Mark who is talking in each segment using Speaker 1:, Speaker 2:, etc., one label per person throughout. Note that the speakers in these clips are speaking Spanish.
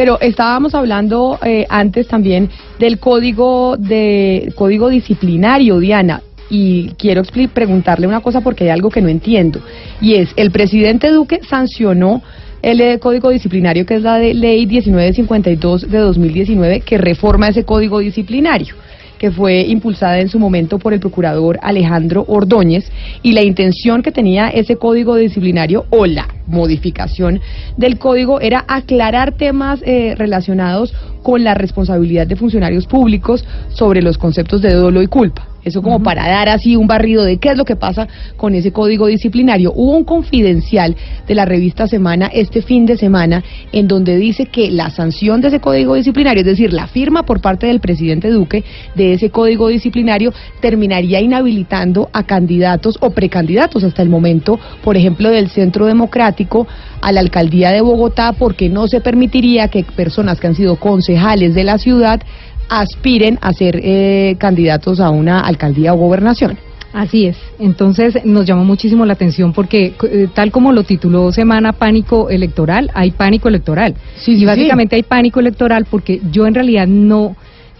Speaker 1: Pero estábamos hablando eh, antes también del código de código disciplinario, Diana, y quiero preguntarle una cosa porque hay algo que no entiendo y es el presidente Duque sancionó el eh, código disciplinario que es la de ley 1952 de 2019 que reforma ese código disciplinario que fue impulsada en su momento por el procurador Alejandro Ordóñez y la intención que tenía ese código disciplinario o la modificación del código era aclarar temas eh, relacionados con la responsabilidad de funcionarios públicos sobre los conceptos de dolo y culpa. Eso como para dar así un barrido de qué es lo que pasa con ese código disciplinario. Hubo un confidencial de la revista Semana este fin de semana en donde dice que la sanción de ese código disciplinario, es decir, la firma por parte del presidente Duque de ese código disciplinario, terminaría inhabilitando a candidatos o precandidatos hasta el momento, por ejemplo, del Centro Democrático a la alcaldía de Bogotá, porque no se permitiría que personas que han sido concejales de la ciudad aspiren a ser eh, candidatos a una alcaldía o gobernación.
Speaker 2: Así es. Entonces nos llamó muchísimo la atención porque eh, tal como lo tituló Semana Pánico Electoral, hay pánico electoral. Sí, y básicamente hay pánico electoral porque yo en realidad no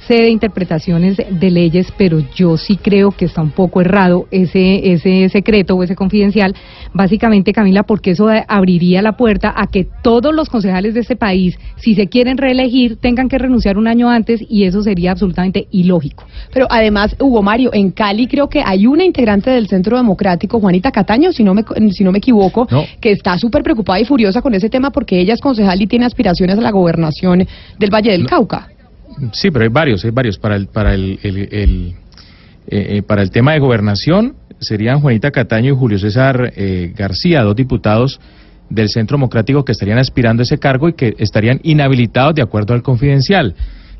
Speaker 2: sé de interpretaciones de leyes, pero yo sí creo que está un poco errado ese, ese secreto o ese confidencial, básicamente, Camila, porque eso abriría la puerta a que todos los concejales de este país, si se quieren reelegir, tengan que renunciar un año antes y eso sería absolutamente ilógico.
Speaker 1: Pero además, Hugo Mario, en Cali creo que hay una integrante del Centro Democrático, Juanita Cataño, si no me, si no me equivoco, que está súper preocupada y furiosa con ese tema porque ella es concejal y tiene aspiraciones a la gobernación del Valle del Cauca.
Speaker 3: Sí, pero hay varios, hay varios. Para el, para el, eh, eh, para el tema de gobernación serían Juanita Cataño y Julio César eh, García, dos diputados del Centro Democrático que estarían aspirando a ese cargo y que estarían inhabilitados de acuerdo al confidencial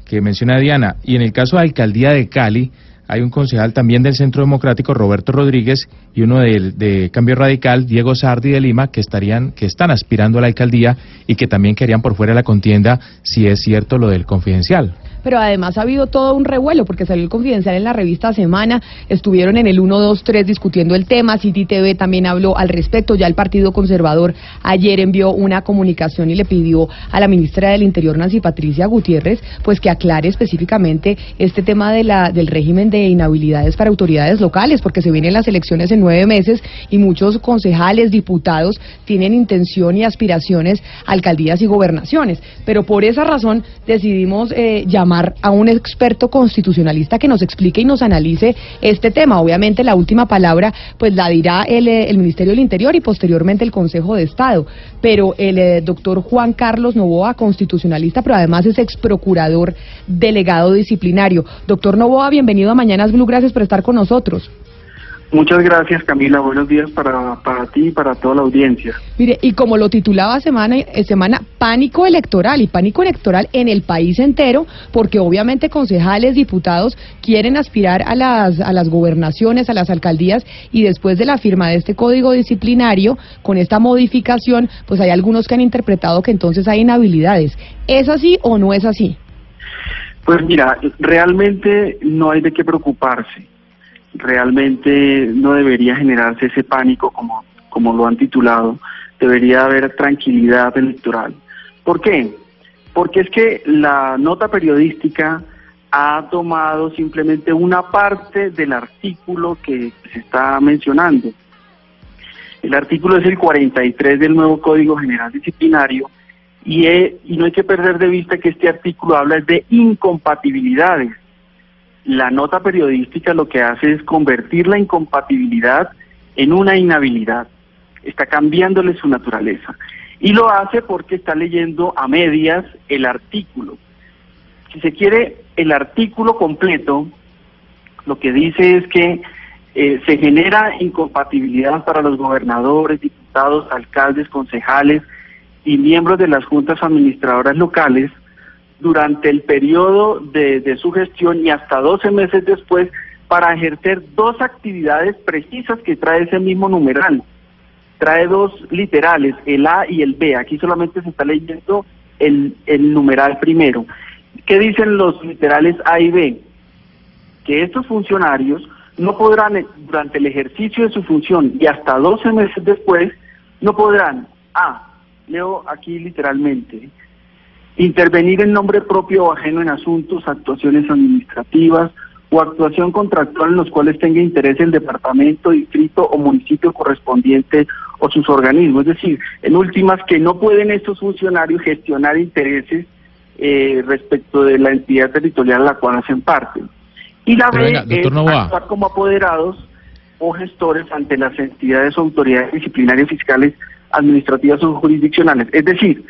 Speaker 3: que menciona Diana. Y en el caso de Alcaldía de Cali, hay un concejal también del Centro Democrático, Roberto Rodríguez, y uno de, de, Cambio Radical, Diego Sardi de Lima, que estarían, que están aspirando a la alcaldía y que también querían por fuera de la contienda si es cierto lo del confidencial
Speaker 1: pero además ha habido todo un revuelo porque salió el confidencial en la revista Semana, estuvieron en el 1, 2, 3 discutiendo el tema, City TV también habló al respecto, ya el Partido Conservador ayer envió una comunicación y le pidió a la ministra del Interior, Nancy Patricia Gutiérrez, pues que aclare específicamente este tema de la, del régimen de inhabilidades para autoridades locales, porque se vienen las elecciones en nueve meses y muchos concejales, diputados tienen intención y aspiraciones a alcaldías y gobernaciones, pero por esa razón decidimos eh, llamar a un experto constitucionalista que nos explique y nos analice este tema. Obviamente la última palabra pues la dirá el, eh, el Ministerio del Interior y posteriormente el Consejo de Estado, pero el eh, doctor Juan Carlos Novoa, constitucionalista, pero además es ex procurador delegado disciplinario. Doctor Novoa, bienvenido a Mañanas Blue, gracias por estar con nosotros.
Speaker 4: Muchas gracias, Camila. Buenos días para, para ti y para toda la audiencia.
Speaker 1: Mire, y como lo titulaba semana, eh, semana Pánico Electoral, y pánico electoral en el país entero, porque obviamente concejales, diputados quieren aspirar a las, a las gobernaciones, a las alcaldías, y después de la firma de este código disciplinario, con esta modificación, pues hay algunos que han interpretado que entonces hay inhabilidades. ¿Es así o no es así?
Speaker 4: Pues mira, realmente no hay de qué preocuparse realmente no debería generarse ese pánico como, como lo han titulado, debería haber tranquilidad electoral. ¿Por qué? Porque es que la nota periodística ha tomado simplemente una parte del artículo que se está mencionando. El artículo es el 43 del nuevo Código General Disciplinario y, y no hay que perder de vista que este artículo habla de incompatibilidades la nota periodística lo que hace es convertir la incompatibilidad en una inhabilidad. Está cambiándole su naturaleza. Y lo hace porque está leyendo a medias el artículo. Si se quiere, el artículo completo lo que dice es que eh, se genera incompatibilidad para los gobernadores, diputados, alcaldes, concejales y miembros de las juntas administradoras locales durante el periodo de, su gestión y hasta 12 meses después para ejercer dos actividades precisas que trae ese mismo numeral. Trae dos literales, el A y el B. Aquí solamente se está leyendo el, el numeral primero. ¿Qué dicen los literales A y B? Que estos funcionarios no podrán, eh, durante el ejercicio de su función y hasta 12 meses después, no podrán, A, leo aquí literalmente, intervenir en nombre propio o ajeno en asuntos, actuaciones administrativas o actuación contractual en los cuales tenga interés el departamento, distrito o municipio correspondiente o sus organismos. Es decir, en últimas, que no pueden estos funcionarios gestionar intereses eh, respecto de la entidad territorial a la cual hacen parte. Y la B es actuar como apoderados o gestores ante las entidades o autoridades disciplinarias fiscales, administrativas o jurisdiccionales. Es decir,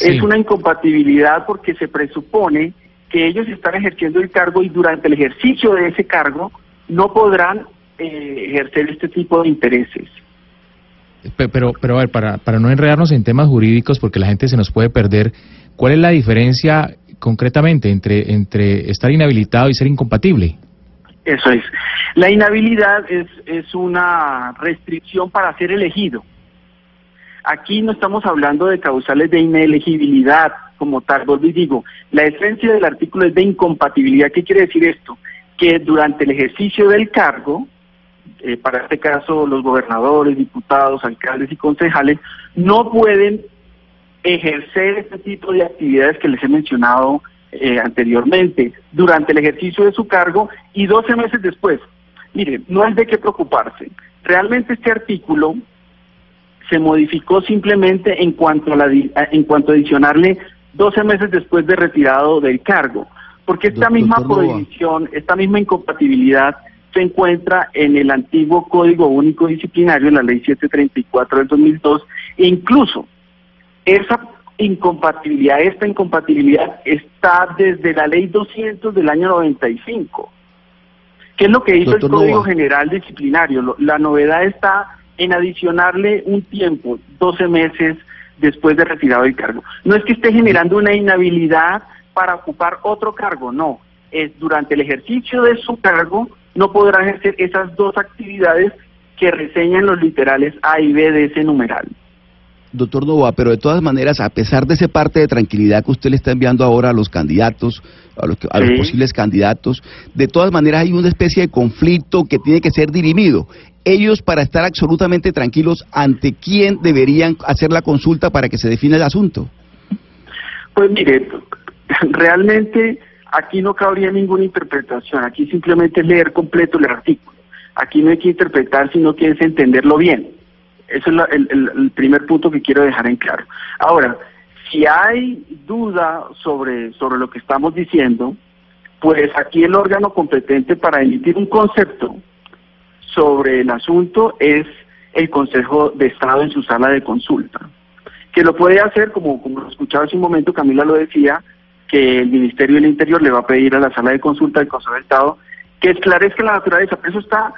Speaker 4: es una incompatibilidad porque se presupone que ellos están ejerciendo el cargo y durante el ejercicio de ese cargo no podrán eh, ejercer este tipo de intereses.
Speaker 3: Pero, pero a ver, para, para no enredarnos en temas jurídicos, porque la gente se nos puede perder, ¿cuál es la diferencia concretamente entre, entre estar inhabilitado y ser incompatible?
Speaker 4: Eso es. La inhabilidad es, es una restricción para ser elegido. Aquí no estamos hablando de causales de inelegibilidad como tal. Vuelvo y digo, la esencia del artículo es de incompatibilidad. ¿Qué quiere decir esto? Que durante el ejercicio del cargo, eh, para este caso los gobernadores, diputados, alcaldes y concejales, no pueden ejercer este tipo de actividades que les he mencionado eh, anteriormente durante el ejercicio de su cargo y 12 meses después. Mire, no hay de qué preocuparse. Realmente este artículo se modificó simplemente en cuanto a, la, en cuanto a adicionarle 12 meses después de retirado del cargo, porque esta misma prohibición, esta misma incompatibilidad se encuentra en el antiguo Código Único Disciplinario, en la Ley 734 del 2002, e incluso esa incompatibilidad, esta incompatibilidad está desde la Ley 200 del año 95. ¿Qué es lo que hizo el Código General Disciplinario? La novedad está en adicionarle un tiempo, 12 meses después de retirado del cargo. No es que esté generando una inhabilidad para ocupar otro cargo, no. Es durante el ejercicio de su cargo no podrá ejercer esas dos actividades que reseñan los literales A y B de ese numeral.
Speaker 5: Doctor Nova, pero de todas maneras, a pesar de ese parte de tranquilidad que usted le está enviando ahora a los candidatos, a los, a los posibles candidatos, de todas maneras hay una especie de conflicto que tiene que ser dirimido ellos para estar absolutamente tranquilos ante quién deberían hacer la consulta para que se define el asunto?
Speaker 4: Pues mire, realmente aquí no cabría ninguna interpretación, aquí simplemente es leer completo el artículo. Aquí no hay que interpretar, sino que es entenderlo bien. Ese es el, el, primer punto que quiero dejar en claro. Ahora, si hay duda sobre, sobre lo que estamos diciendo, pues aquí el órgano competente para emitir un concepto sobre el asunto es el Consejo de Estado en su sala de consulta, que lo puede hacer, como, como escuchaba hace un momento, Camila lo decía, que el Ministerio del Interior le va a pedir a la sala de consulta del Consejo de Estado que esclarezca la naturaleza. Por eso está,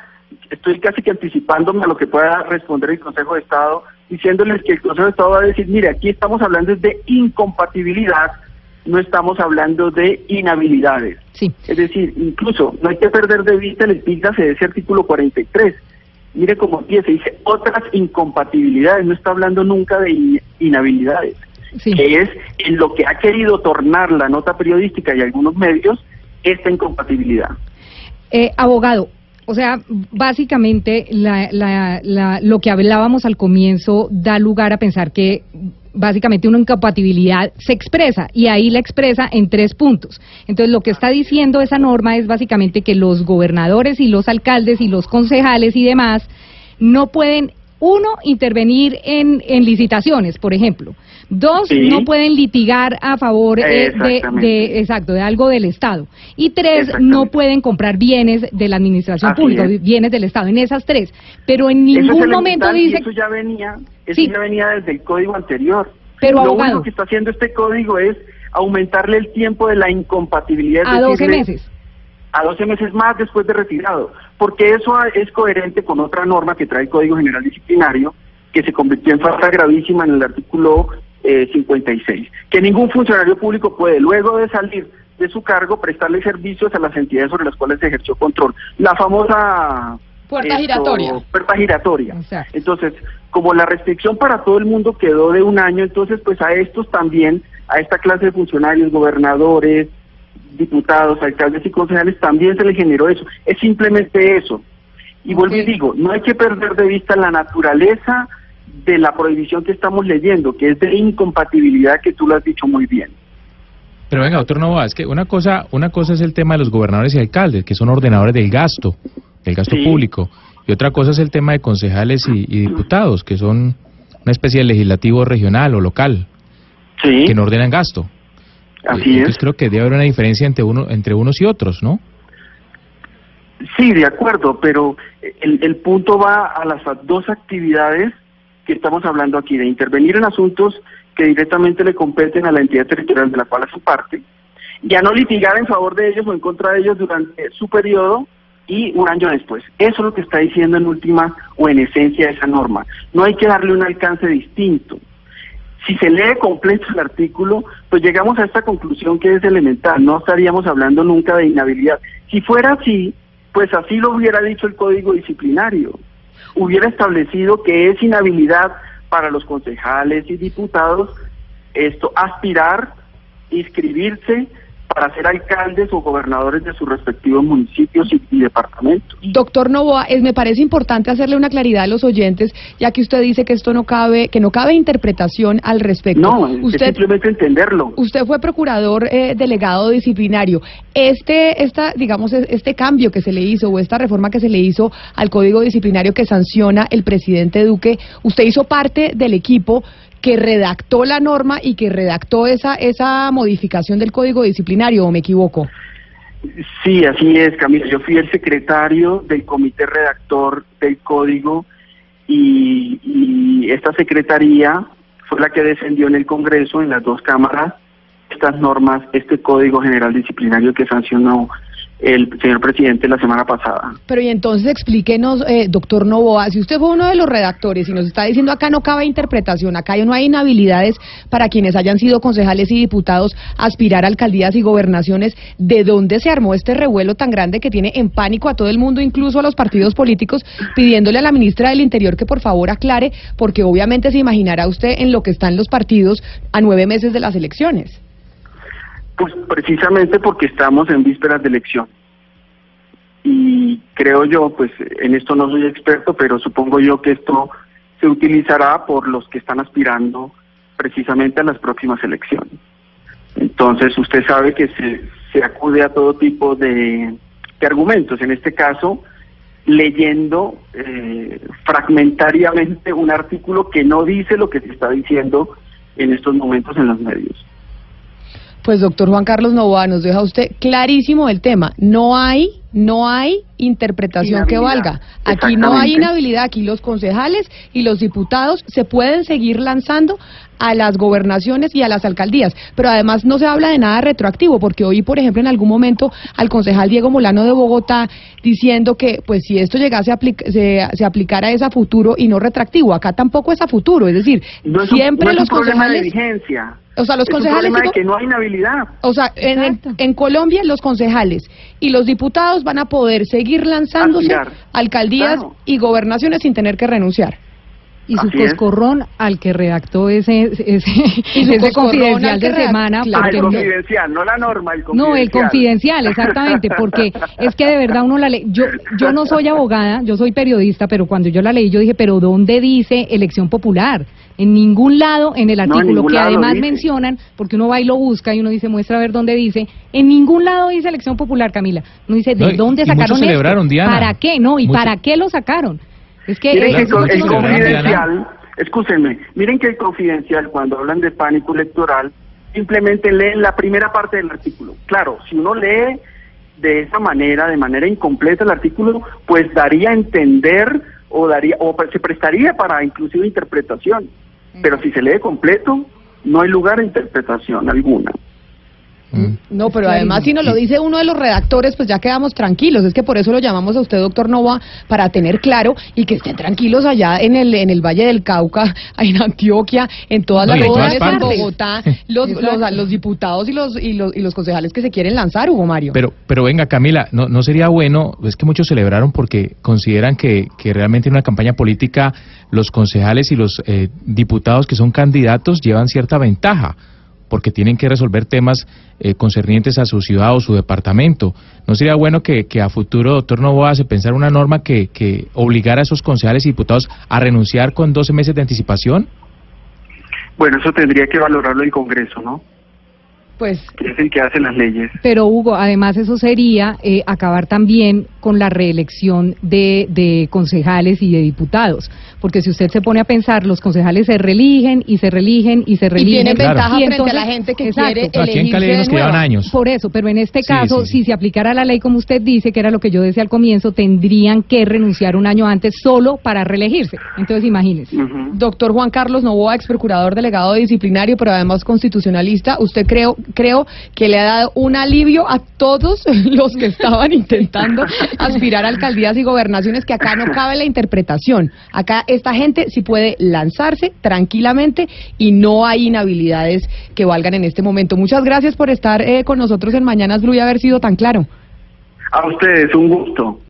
Speaker 4: estoy casi que anticipándome a lo que pueda responder el Consejo de Estado, diciéndoles que el Consejo de Estado va a decir, mire, aquí estamos hablando de incompatibilidad no estamos hablando de inhabilidades. Sí. Es decir, incluso no hay que perder de vista el epígrafe de ese artículo 43. Mire cómo empieza, dice otras incompatibilidades, no está hablando nunca de inhabilidades, que es en lo que ha querido tornar la nota periodística y algunos medios esta incompatibilidad.
Speaker 2: Eh, abogado, o sea, básicamente lo que hablábamos al comienzo da lugar a pensar que básicamente una incompatibilidad se expresa y ahí la expresa en tres puntos. Entonces lo que está diciendo esa norma es básicamente que los gobernadores y los alcaldes y los concejales y demás no pueden uno, intervenir en, en licitaciones, por ejemplo. Dos, no pueden litigar a favor eh, de, exacto, de algo del Estado. Y tres, no pueden comprar bienes de la administración pública, bienes del Estado, en esas tres. Pero en ningún momento dice...
Speaker 4: Eso ya venía, eso ya venía desde el código anterior.
Speaker 2: Pero
Speaker 4: Lo único que está haciendo este código es aumentarle el tiempo de la incompatibilidad.
Speaker 2: A 12 meses
Speaker 4: a 12 meses más después de retirado, porque eso es coherente con otra norma que trae el Código General Disciplinario, que se convirtió en falta gravísima en el artículo 56, eh, que ningún funcionario público puede, luego de salir de su cargo, prestarle servicios a las entidades sobre las cuales se ejerció control. La famosa...
Speaker 1: Puerta giratoria.
Speaker 4: Puerta giratoria. Entonces, como la restricción para todo el mundo quedó de un año, entonces pues a estos también, a esta clase de funcionarios, gobernadores, diputados, alcaldes y concejales, también se le generó eso. Es simplemente eso. Y vuelvo y digo, no hay que perder de vista la naturaleza de la prohibición que estamos leyendo, que es de incompatibilidad, que tú lo has dicho muy bien.
Speaker 3: pero venga, doctor Nova, es que una cosa, una cosa es el tema de los gobernadores y alcaldes, que son ordenadores del gasto, del gasto público, y otra cosa es el tema de concejales y, diputados, que son una especie de legislativo regional o local, que no ordenan gasto.
Speaker 4: Así
Speaker 3: Entonces creo que debe haber una diferencia entre, uno, entre unos y otros, ¿no?
Speaker 4: Sí, de acuerdo, pero el, el punto va a las dos actividades que estamos hablando aquí, de intervenir en asuntos que directamente le competen a la entidad territorial de la cual su parte, ya no litigar en favor de ellos o en contra de ellos durante su periodo y un año después. Eso es lo que está diciendo en última o en esencia esa norma. No hay que darle un alcance distinto. Si se lee completo el artículo, pues llegamos a esta conclusión que es elemental. No estaríamos hablando nunca de inhabilidad. Si fuera así, pues así lo hubiera dicho el Código Disciplinario. Hubiera establecido que es inhabilidad para los concejales y diputados esto aspirar, inscribirse para ser alcaldes o gobernadores de sus respectivos municipios y, departamentos.
Speaker 1: Doctor Novoa, es, me parece importante hacerle una claridad a los oyentes, ya que usted dice que esto no cabe, que no cabe interpretación al respecto.
Speaker 4: No, usted, simplemente entenderlo.
Speaker 1: Usted fue procurador eh, delegado disciplinario. Este, esta, digamos, este cambio que se le hizo o esta reforma que se le hizo al código disciplinario que sanciona el presidente Duque, usted hizo parte del equipo que redactó la norma y que redactó esa, esa modificación del código disciplinario, ¿o me equivoco?
Speaker 4: Sí, así es, Camila. Yo fui el secretario del comité redactor del código y, y esta secretaría fue la que defendió en el Congreso, en las dos cámaras, estas normas, este Código General Disciplinario que sancionó el señor presidente la semana pasada.
Speaker 1: Pero y entonces explíquenos, eh, doctor Novoa, si usted fue uno de los redactores y nos está diciendo acá no cabe interpretación, acá no hay inhabilidades para quienes hayan sido concejales y diputados aspirar a alcaldías y gobernaciones, ¿de dónde se armó este revuelo tan grande que tiene en pánico a todo el mundo, incluso a los partidos políticos, pidiéndole a la ministra del Interior que por favor aclare, porque obviamente se imaginará usted en lo que están los partidos a nueve meses de las elecciones?
Speaker 4: Pues precisamente porque estamos en vísperas de elección. Y creo yo, pues en esto no soy experto, pero supongo yo que esto se utilizará por los que están aspirando precisamente a las próximas elecciones. Entonces usted sabe que se, se acude a todo tipo de, argumentos, en este caso leyendo eh, fragmentariamente un artículo que no dice lo que se está diciendo en estos momentos en los medios.
Speaker 1: Pues doctor Juan Carlos Novoa, nos deja usted clarísimo el tema. No hay, no hay interpretación que valga. Aquí no hay inhabilidad, aquí los concejales y los diputados se pueden seguir lanzando a las gobernaciones y a las alcaldías, pero además no se habla de nada retroactivo, porque hoy, por ejemplo, en algún momento al concejal Diego Molano de Bogotá diciendo que, pues, si esto llegase a se, se aplicara es a futuro y no retroactivo, acá tampoco es a futuro, es decir, siempre los concejales...
Speaker 4: O sea, los concejales. que no hay inhabilidad.
Speaker 1: O sea, en, en, Colombia los concejales y los diputados van a poder seguir lanzándose alcaldías y gobernaciones sin tener que renunciar.
Speaker 2: Y su coscorrón al que redactó ese, ese, confidencial de semana.
Speaker 4: El confidencial, no, la norma, el confidencial.
Speaker 2: No, el confidencial, exactamente, porque es que de verdad uno la lee. Yo, yo no soy abogada, yo soy periodista, pero cuando yo la leí yo dije, pero ¿dónde dice elección popular? En ningún lado en el artículo que además mencionan, porque uno va y lo busca y uno dice, muestra a ver dónde dice, en ningún lado dice elección popular, Camila. Uno dice, ¿de dónde sacaron esto? ¿Para qué? No, ¿y para qué lo sacaron?
Speaker 4: Es que, miren el, confidencial, escúchenme, miren que el confidencial cuando hablan de pánico electoral simplemente leen la primera parte del artículo. Claro, si uno lee de esa manera, de manera incompleta el artículo, pues daría a entender o daría o se prestaría para inclusive interpretación. Pero si se lee completo, no hay lugar a interpretación alguna.
Speaker 1: Mm. No, pero además si nos lo dice uno de los redactores, pues ya quedamos tranquilos. Es que por eso lo llamamos a usted, doctor Nova, para tener claro y que estén tranquilos allá en el en el Valle del Cauca, en Antioquia, en todas las regiones, en Bogotá, los, los, diputados y los, y los y los concejales que se quieren lanzar, Hugo Mario.
Speaker 3: Pero pero venga, Camila, no, no sería bueno, es que muchos celebraron porque consideran que, que realmente en una campaña política los concejales y los eh, diputados que son candidatos llevan cierta ventaja porque tienen que resolver temas eh, concernientes a su ciudad o su departamento. ¿No sería bueno que, a futuro, doctor Novoa, se pensara una norma que, que obligara a esos concejales y diputados a renunciar con 12 meses de anticipación?
Speaker 4: Bueno, eso tendría que valorarlo el Congreso, ¿no?
Speaker 1: pues
Speaker 4: que es el que hace las leyes.
Speaker 2: Pero Hugo, además eso sería eh, acabar también con la reelección de, de concejales y de diputados, porque si usted se pone a pensar, los concejales se religen y se religen y se religen.
Speaker 1: Y tienen ventaja frente a la gente que quiere
Speaker 3: Aquí en Cali nos años.
Speaker 2: Por eso, pero en este caso, si se aplicara la ley como usted dice, que era lo que yo decía al comienzo, tendrían que renunciar un año antes solo para reelegirse. Entonces, imagínese.
Speaker 1: Doctor Juan Carlos Novoa, ex procurador delegado disciplinario, pero además constitucionalista, ¿usted creo, creo que le ha dado un alivio a todos los que estaban intentando aspirar a alcaldías y gobernaciones, que acá no cabe la interpretación. Acá esta gente sí puede lanzarse tranquilamente y no hay inhabilidades que valgan en este momento. Muchas gracias por estar eh, con nosotros en Mañanas Blue y haber sido tan claro.
Speaker 4: A ustedes, un gusto.